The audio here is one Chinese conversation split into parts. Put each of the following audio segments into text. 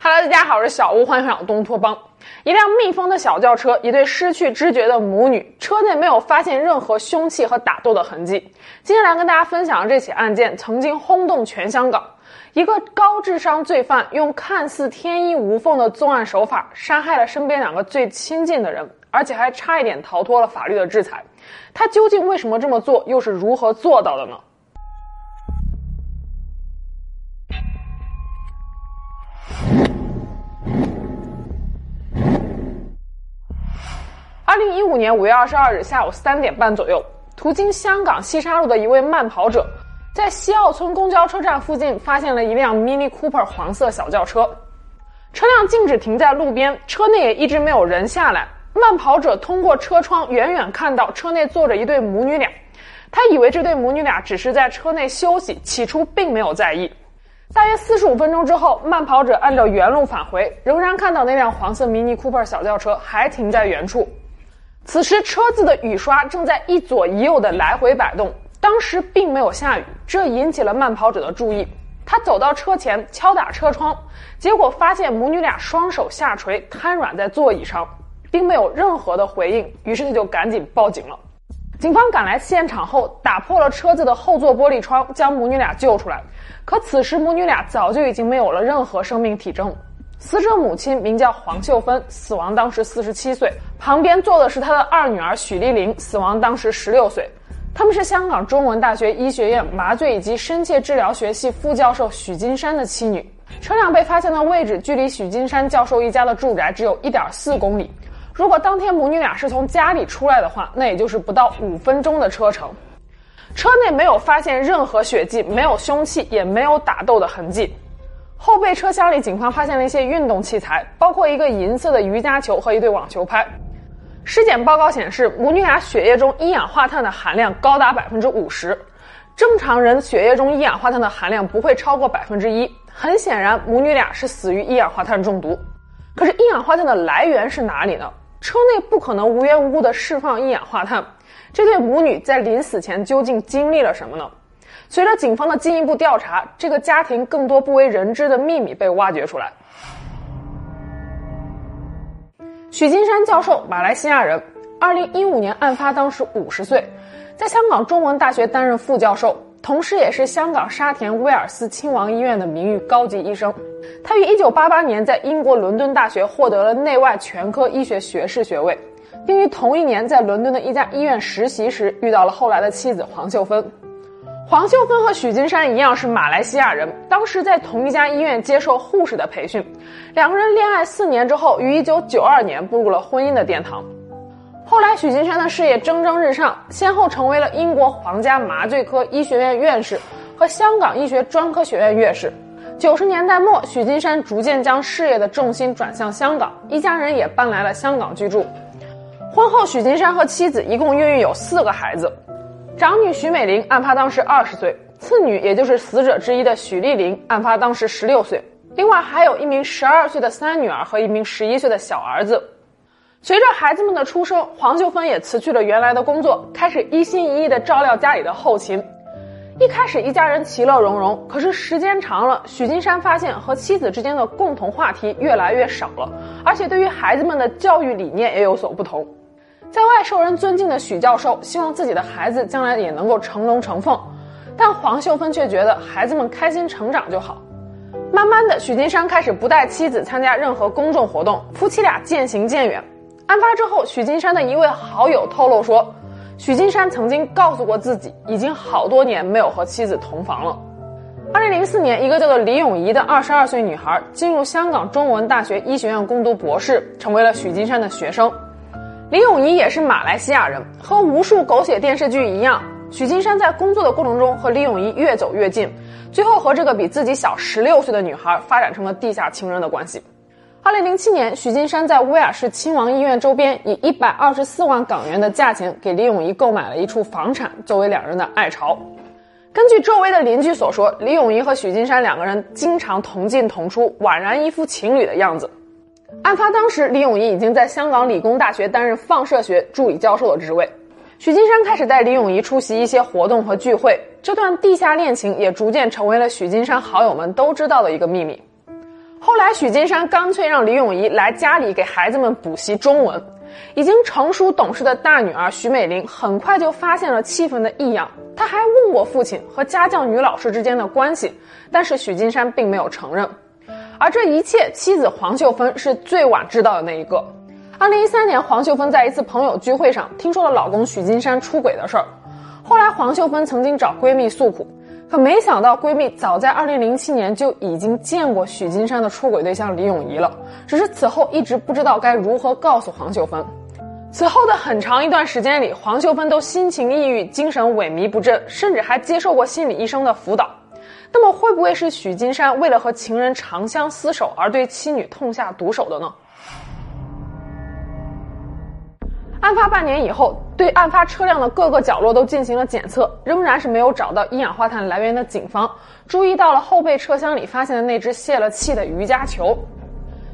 Hello，大家好，我是小屋，欢迎回到东托邦。一辆密封的小轿车，一对失去知觉的母女，车内没有发现任何凶器和打斗的痕迹。今天来跟大家分享的这起案件，曾经轰动全香港。一个高智商罪犯用看似天衣无缝的作案手法，杀害了身边两个最亲近的人，而且还差一点逃脱了法律的制裁。他究竟为什么这么做，又是如何做到的呢？二零一五年五月二十二日下午三点半左右，途经香港西沙路的一位慢跑者，在西澳村公交车站附近发现了一辆 Mini Cooper 黄色小轿车，车辆静止停在路边，车内也一直没有人下来。慢跑者通过车窗远远看到车内坐着一对母女俩，他以为这对母女俩只是在车内休息，起初并没有在意。大约四十五分钟之后，慢跑者按照原路返回，仍然看到那辆黄色 Mini Cooper 小轿车还停在原处。此时，车子的雨刷正在一左一右的来回摆动。当时并没有下雨，这引起了慢跑者的注意。他走到车前，敲打车窗，结果发现母女俩双手下垂，瘫软在座椅上，并没有任何的回应。于是他就赶紧报警了。警方赶来现场后，打破了车子的后座玻璃窗，将母女俩救出来。可此时，母女俩早就已经没有了任何生命体征。死者母亲名叫黄秀芬，死亡当时四十七岁。旁边坐的是她的二女儿许丽玲，死亡当时十六岁。他们是香港中文大学医学院麻醉以及深切治疗学系副教授许金山的妻女。车辆被发现的位置距离许金山教授一家的住宅只有一点四公里。如果当天母女俩是从家里出来的话，那也就是不到五分钟的车程。车内没有发现任何血迹，没有凶器，也没有打斗的痕迹。后备车厢里，警方发现了一些运动器材，包括一个银色的瑜伽球和一对网球拍。尸检报告显示，母女俩血液中一氧化碳的含量高达百分之五十。正常人血液中一氧化碳的含量不会超过百分之一。很显然，母女俩是死于一氧化碳中毒。可是，一氧化碳的来源是哪里呢？车内不可能无缘无故的释放一氧化碳。这对母女在临死前究竟经历了什么呢？随着警方的进一步调查，这个家庭更多不为人知的秘密被挖掘出来。许金山教授，马来西亚人，二零一五年案发当时五十岁，在香港中文大学担任副教授，同时也是香港沙田威尔斯亲王医院的名誉高级医生。他于一九八八年在英国伦敦大学获得了内外全科医学学士学位。并于同一年在伦敦的一家医院实习时遇到了后来的妻子黄秀芬。黄秀芬和许金山一样是马来西亚人，当时在同一家医院接受护士的培训。两个人恋爱四年之后，于1992年步入了婚姻的殿堂。后来，许金山的事业蒸蒸日上，先后成为了英国皇家麻醉科医学院院士和香港医学专科学院院士。九十年代末，许金山逐渐将事业的重心转向香港，一家人也搬来了香港居住。婚后，许金山和妻子一共孕育有四个孩子，长女许美玲案发当时二十岁，次女也就是死者之一的许丽玲案发当时十六岁，另外还有一名十二岁的三女儿和一名十一岁的小儿子。随着孩子们的出生，黄秀芬也辞去了原来的工作，开始一心一意地照料家里的后勤。一开始一家人其乐融融，可是时间长了，许金山发现和妻子之间的共同话题越来越少了，而且对于孩子们的教育理念也有所不同。在外受人尊敬的许教授希望自己的孩子将来也能够成龙成凤，但黄秀芬却觉得孩子们开心成长就好。慢慢的，许金山开始不带妻子参加任何公众活动，夫妻俩渐行渐远。案发之后，许金山的一位好友透露说。许金山曾经告诉过自己，已经好多年没有和妻子同房了。二零零四年，一个叫做李咏仪的二十二岁女孩进入香港中文大学医学院攻读博士，成为了许金山的学生。李咏仪也是马来西亚人，和无数狗血电视剧一样，许金山在工作的过程中和李咏仪越走越近，最后和这个比自己小十六岁的女孩发展成了地下情人的关系。二零零七年，许金山在威尔士亲王医院周边以一百二十四万港元的价钱给李咏仪购买了一处房产，作为两人的爱巢。根据周围的邻居所说，李咏仪和许金山两个人经常同进同出，宛然一副情侣的样子。案发当时，李咏仪已经在香港理工大学担任放射学助理教授的职位，许金山开始带李咏仪出席一些活动和聚会。这段地下恋情也逐渐成为了许金山好友们都知道的一个秘密。后来，许金山干脆让李咏仪来家里给孩子们补习中文。已经成熟懂事的大女儿许美玲很快就发现了气氛的异样，她还问过父亲和家教女老师之间的关系，但是许金山并没有承认。而这一切，妻子黄秀芬是最晚知道的那一个。二零一三年，黄秀芬在一次朋友聚会上听说了老公许金山出轨的事儿，后来黄秀芬曾经找闺蜜诉苦。可没想到，闺蜜早在二零零七年就已经见过许金山的出轨对象李咏仪了，只是此后一直不知道该如何告诉黄秀芬。此后的很长一段时间里，黄秀芬都心情抑郁、精神萎靡不振，甚至还接受过心理医生的辅导。那么，会不会是许金山为了和情人长相厮守而对妻女痛下毒手的呢？案发半年以后，对案发车辆的各个角落都进行了检测，仍然是没有找到一氧化碳来源的警方，注意到了后备车厢里发现的那只泄了气的瑜伽球。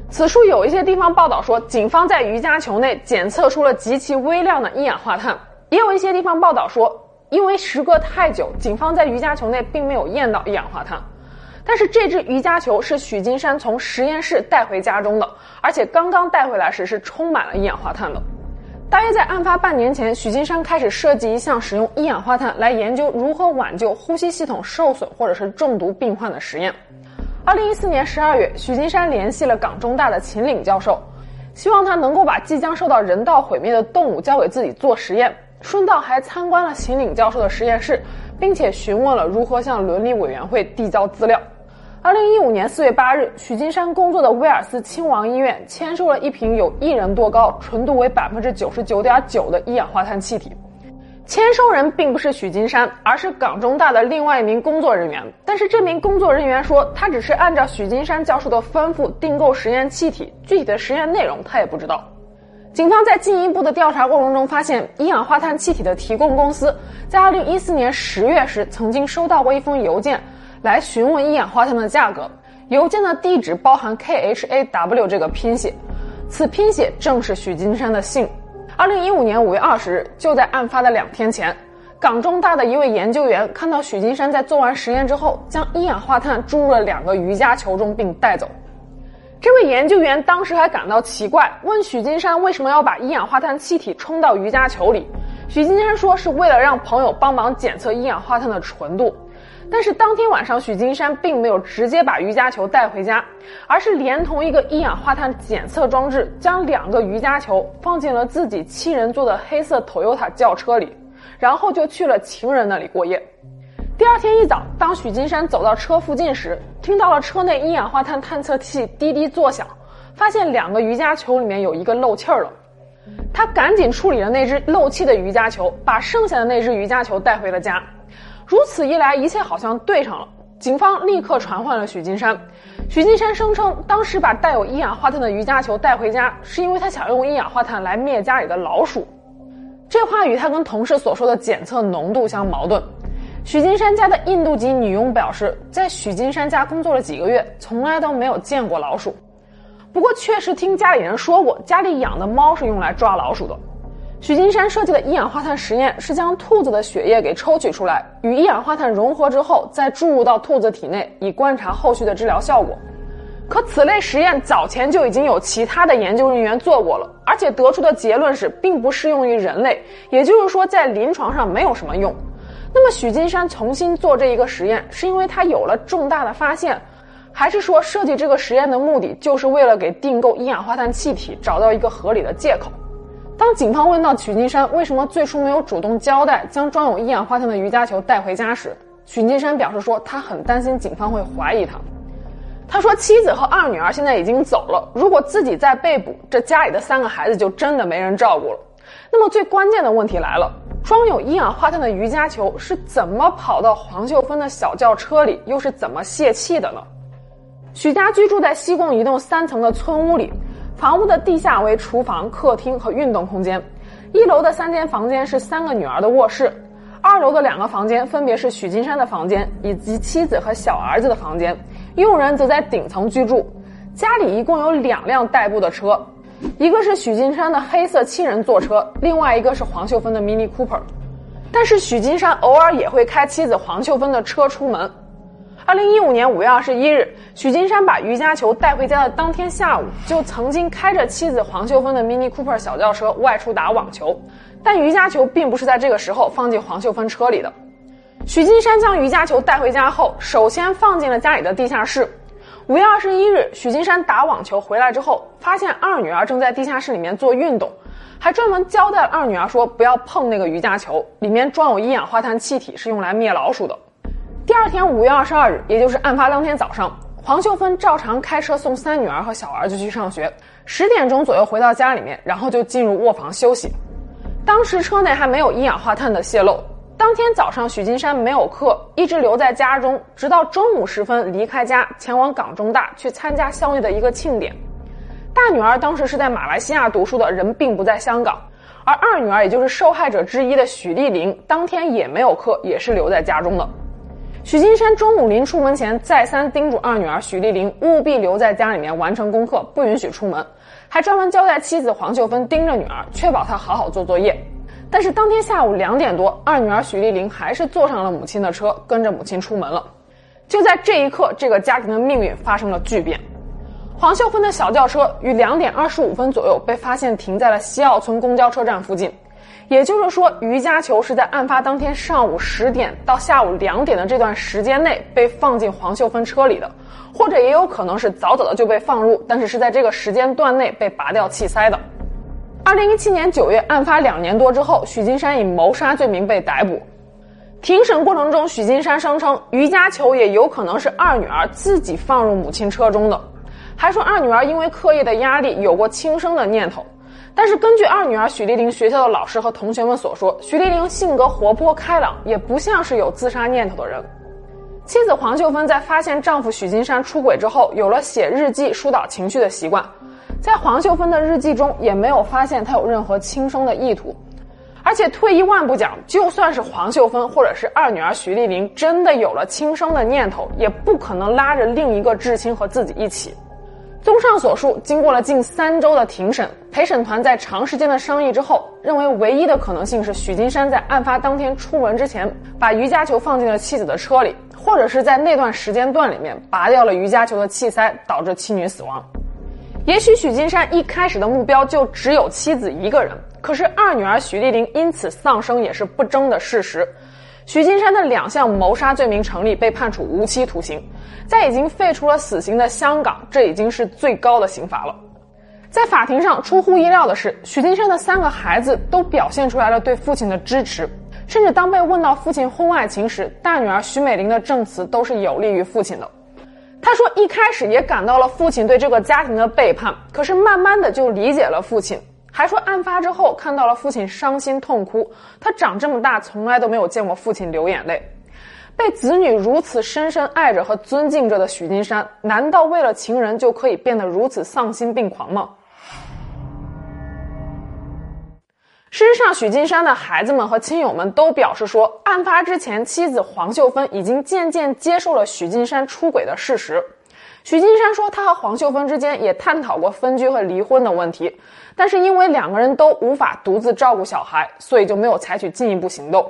此处有一些地方报道说，警方在瑜伽球内检测出了极其微量的一氧化碳，也有一些地方报道说，因为时隔太久，警方在瑜伽球内并没有验到一氧化碳。但是这只瑜伽球是许金山从实验室带回家中的，而且刚刚带回来时是充满了一氧化碳的。大约在案发半年前，许金山开始设计一项使用一氧化碳来研究如何挽救呼吸系统受损或者是中毒病患的实验。二零一四年十二月，许金山联系了港中大的秦岭教授，希望他能够把即将受到人道毁灭的动物交给自己做实验，顺道还参观了秦岭教授的实验室，并且询问了如何向伦理委员会递交资料。二零一五年四月八日，许金山工作的威尔斯亲王医院签收了一瓶有一人多高、纯度为百分之九十九点九的一氧化碳气体。签收人并不是许金山，而是港中大的另外一名工作人员。但是这名工作人员说，他只是按照许金山教授的吩咐订购实验气体，具体的实验内容他也不知道。警方在进一步的调查过程中发现，一氧化碳气体的提供公司在二零一四年十月时曾经收到过一封邮件。来询问一氧化碳的价格，邮件的地址包含 K H A W 这个拼写，此拼写正是许金山的姓。二零一五年五月二十日，就在案发的两天前，港中大的一位研究员看到许金山在做完实验之后，将一氧化碳注入了两个瑜伽球中并带走。这位研究员当时还感到奇怪，问许金山为什么要把一氧化碳气体冲到瑜伽球里。许金山说是为了让朋友帮忙检测一氧化碳的纯度。但是当天晚上，许金山并没有直接把瑜伽球带回家，而是连同一个一氧化碳检测装置，将两个瑜伽球放进了自己七人座的黑色 Toyota 轿车里，然后就去了情人那里过夜。第二天一早，当许金山走到车附近时，听到了车内一氧化碳探测器滴滴作响，发现两个瑜伽球里面有一个漏气儿了。他赶紧处理了那只漏气的瑜伽球，把剩下的那只瑜伽球带回了家。如此一来，一切好像对上了。警方立刻传唤了许金山。许金山声称，当时把带有一氧化碳的瑜伽球带回家，是因为他想用一氧化碳来灭家里的老鼠。这话与他跟同事所说的检测浓度相矛盾。许金山家的印度籍女佣表示，在许金山家工作了几个月，从来都没有见过老鼠。不过，确实听家里人说过，家里养的猫是用来抓老鼠的。许金山设计的一氧化碳实验是将兔子的血液给抽取出来，与一氧化碳融合之后，再注入到兔子体内，以观察后续的治疗效果。可此类实验早前就已经有其他的研究人员做过了，而且得出的结论是并不适用于人类，也就是说在临床上没有什么用。那么许金山重新做这一个实验，是因为他有了重大的发现，还是说设计这个实验的目的就是为了给订购一氧化碳气体找到一个合理的借口？当警方问到许金山为什么最初没有主动交代将装有一氧化碳的瑜伽球带回家时，许金山表示说他很担心警方会怀疑他。他说妻子和二女儿现在已经走了，如果自己再被捕，这家里的三个孩子就真的没人照顾了。那么最关键的问题来了：装有一氧化碳的瑜伽球是怎么跑到黄秀芬的小轿车里，又是怎么泄气的呢？许家居住在西贡一栋三层的村屋里。房屋的地下为厨房、客厅和运动空间，一楼的三间房间是三个女儿的卧室，二楼的两个房间分别是许金山的房间以及妻子和小儿子的房间，佣人则在顶层居住。家里一共有两辆代步的车，一个是许金山的黑色七人座车，另外一个是黄秀芬的 Mini Cooper。但是许金山偶尔也会开妻子黄秀芬的车出门。二零一五年五月二十一日，许金山把瑜伽球带回家的当天下午，就曾经开着妻子黄秀芬的 Mini Cooper 小轿车外出打网球，但瑜伽球并不是在这个时候放进黄秀芬车里的。许金山将瑜伽球带回家后，首先放进了家里的地下室。五月二十一日，许金山打网球回来之后，发现二女儿正在地下室里面做运动，还专门交代二女儿说不要碰那个瑜伽球，里面装有一氧化碳气体，是用来灭老鼠的。第二天五月二十二日，也就是案发当天早上，黄秀芬照常开车送三女儿和小儿子去上学。十点钟左右回到家里面，然后就进入卧房休息。当时车内还没有一氧化碳的泄漏。当天早上，许金山没有课，一直留在家中，直到中午时分离开家，前往港中大去参加校内的一个庆典。大女儿当时是在马来西亚读书的，人并不在香港。而二女儿，也就是受害者之一的许丽玲，当天也没有课，也是留在家中的。许金山中午临出门前，再三叮嘱二女儿许丽玲务必留在家里面完成功课，不允许出门，还专门交代妻子黄秀芬盯着女儿，确保她好好做作业。但是当天下午两点多，二女儿许丽玲还是坐上了母亲的车，跟着母亲出门了。就在这一刻，这个家庭的命运发生了巨变。黄秀芬的小轿车于两点二十五分左右被发现停在了西澳村公交车站附近。也就是说，瑜伽球是在案发当天上午十点到下午两点的这段时间内被放进黄秀芬车里的，或者也有可能是早早的就被放入，但是是在这个时间段内被拔掉气塞的。二零一七年九月，案发两年多之后，许金山以谋杀罪名被逮捕。庭审过程中，许金山声称瑜伽球也有可能是二女儿自己放入母亲车中的，还说二女儿因为课业的压力有过轻生的念头。但是根据二女儿许丽玲学校的老师和同学们所说，许丽玲性格活泼开朗，也不像是有自杀念头的人。妻子黄秀芬在发现丈夫许金山出轨之后，有了写日记疏导情绪的习惯。在黄秀芬的日记中，也没有发现她有任何轻生的意图。而且退一万步讲，就算是黄秀芬或者是二女儿许丽玲真的有了轻生的念头，也不可能拉着另一个至亲和自己一起。综上所述，经过了近三周的庭审，陪审团在长时间的商议之后，认为唯一的可能性是许金山在案发当天出门之前，把瑜伽球放进了妻子的车里，或者是在那段时间段里面拔掉了瑜伽球的气塞，导致妻女死亡。也许许金山一开始的目标就只有妻子一个人，可是二女儿许丽玲因此丧生也是不争的事实。许金山的两项谋杀罪名成立，被判处无期徒刑。在已经废除了死刑的香港，这已经是最高的刑罚了。在法庭上，出乎意料的是，许金山的三个孩子都表现出来了对父亲的支持，甚至当被问到父亲婚外情时，大女儿许美玲的证词都是有利于父亲的。他说，一开始也感到了父亲对这个家庭的背叛，可是慢慢的就理解了父亲。还说案发之后看到了父亲伤心痛哭，他长这么大从来都没有见过父亲流眼泪。被子女如此深深爱着和尊敬着的许金山，难道为了情人就可以变得如此丧心病狂吗？事实上，许金山的孩子们和亲友们都表示说，案发之前，妻子黄秀芬已经渐渐接受了许金山出轨的事实。许金山说，他和黄秀芬之间也探讨过分居和离婚的问题，但是因为两个人都无法独自照顾小孩，所以就没有采取进一步行动。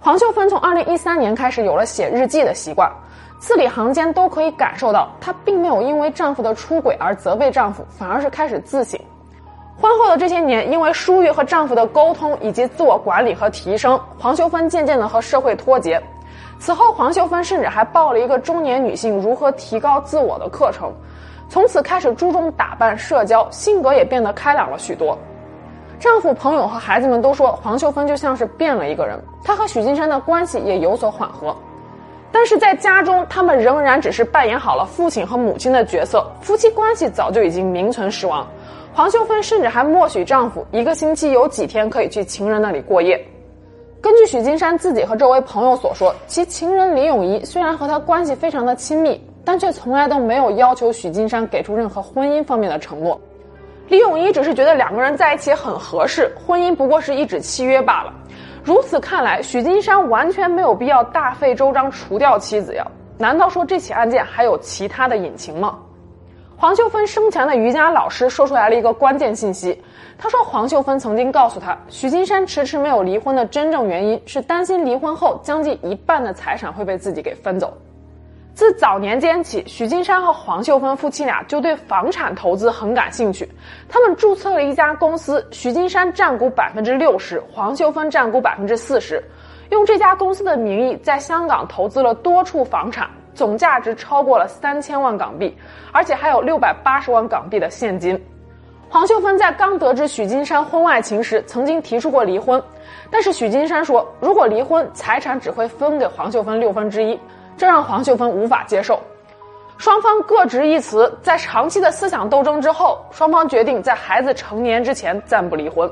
黄秀芬从二零一三年开始有了写日记的习惯，字里行间都可以感受到，她并没有因为丈夫的出轨而责备丈夫，反而是开始自省。婚后的这些年，因为疏于和丈夫的沟通以及自我管理和提升，黄秀芬渐渐的和社会脱节。此后，黄秀芬甚至还报了一个中年女性如何提高自我的课程，从此开始注重打扮、社交，性格也变得开朗了许多。丈夫、朋友和孩子们都说，黄秀芬就像是变了一个人。她和许金山的关系也有所缓和，但是在家中，他们仍然只是扮演好了父亲和母亲的角色，夫妻关系早就已经名存实亡。黄秀芬甚至还默许丈夫一个星期有几天可以去情人那里过夜。根据许金山自己和周围朋友所说，其情人李永仪虽然和他关系非常的亲密，但却从来都没有要求许金山给出任何婚姻方面的承诺。李永仪只是觉得两个人在一起很合适，婚姻不过是一纸契约罢了。如此看来，许金山完全没有必要大费周章除掉妻子呀？难道说这起案件还有其他的隐情吗？黄秀芬生前的瑜伽老师说出来了一个关键信息。他说，黄秀芬曾经告诉他，许金山迟迟没有离婚的真正原因是担心离婚后将近一半的财产会被自己给分走。自早年间起，许金山和黄秀芬夫妻俩就对房产投资很感兴趣。他们注册了一家公司，许金山占股百分之六十，黄秀芬占股百分之四十，用这家公司的名义在香港投资了多处房产，总价值超过了三千万港币，而且还有六百八十万港币的现金。黄秀芬在刚得知许金山婚外情时，曾经提出过离婚，但是许金山说，如果离婚，财产只会分给黄秀芬六分之一。这让黄秀芬无法接受，双方各执一词，在长期的思想斗争之后，双方决定在孩子成年之前暂不离婚。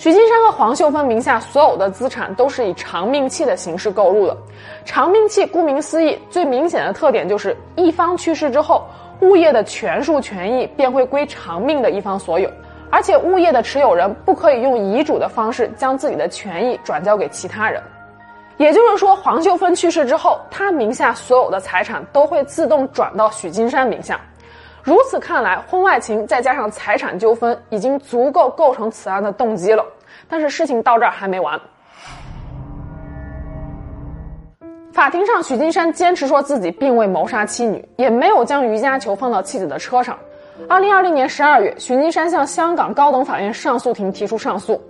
许金山和黄秀芬名下所有的资产都是以长命器的形式购入的。长命器顾名思义，最明显的特点就是一方去世之后，物业的权属权益便会归长命的一方所有，而且物业的持有人不可以用遗嘱的方式将自己的权益转交给其他人。也就是说，黄秀芬去世之后，她名下所有的财产都会自动转到许金山名下。如此看来，婚外情再加上财产纠纷，已经足够构成此案的动机了。但是事情到这儿还没完。法庭上，许金山坚持说自己并未谋杀妻女，也没有将瑜伽球放到妻子的车上。二零二零年十二月，许金山向香港高等法院上诉庭提出上诉。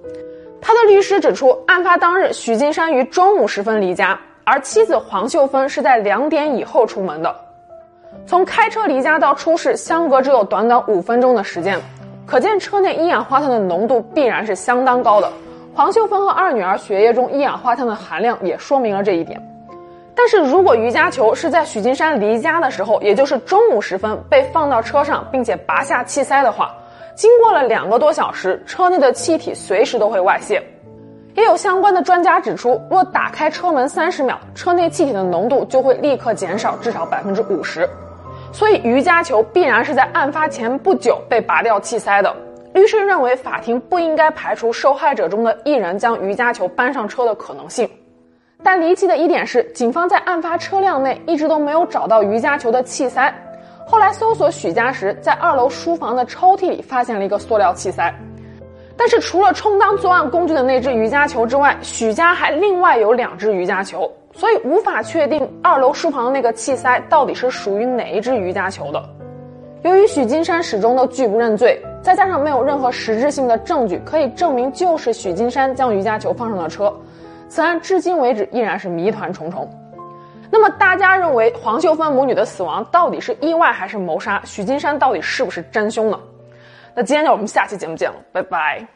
他的律师指出，案发当日，许金山于中午时分离家，而妻子黄秀芬是在两点以后出门的。从开车离家到出事，相隔只有短短五分钟的时间，可见车内一氧化碳的浓度必然是相当高的。黄秀芬和二女儿血液中一氧化碳的含量也说明了这一点。但是如果瑜伽球是在许金山离家的时候，也就是中午时分被放到车上，并且拔下气塞的话，经过了两个多小时，车内的气体随时都会外泄。也有相关的专家指出，若打开车门三十秒，车内气体的浓度就会立刻减少至少百分之五十。所以瑜伽球必然是在案发前不久被拔掉气塞的。律师认为，法庭不应该排除受害者中的一人将瑜伽球搬上车的可能性。但离奇的一点是，警方在案发车辆内一直都没有找到瑜伽球的气塞。后来搜索许家时，在二楼书房的抽屉里发现了一个塑料气塞，但是除了充当作案工具的那只瑜伽球之外，许家还另外有两只瑜伽球，所以无法确定二楼书房的那个气塞到底是属于哪一只瑜伽球的。由于许金山始终都拒不认罪，再加上没有任何实质性的证据可以证明就是许金山将瑜伽球放上了车，此案至今为止依然是谜团重重。那么大家认为黄秀芬母女的死亡到底是意外还是谋杀？许金山到底是不是真凶呢？那今天就我们下期节目见了，拜拜。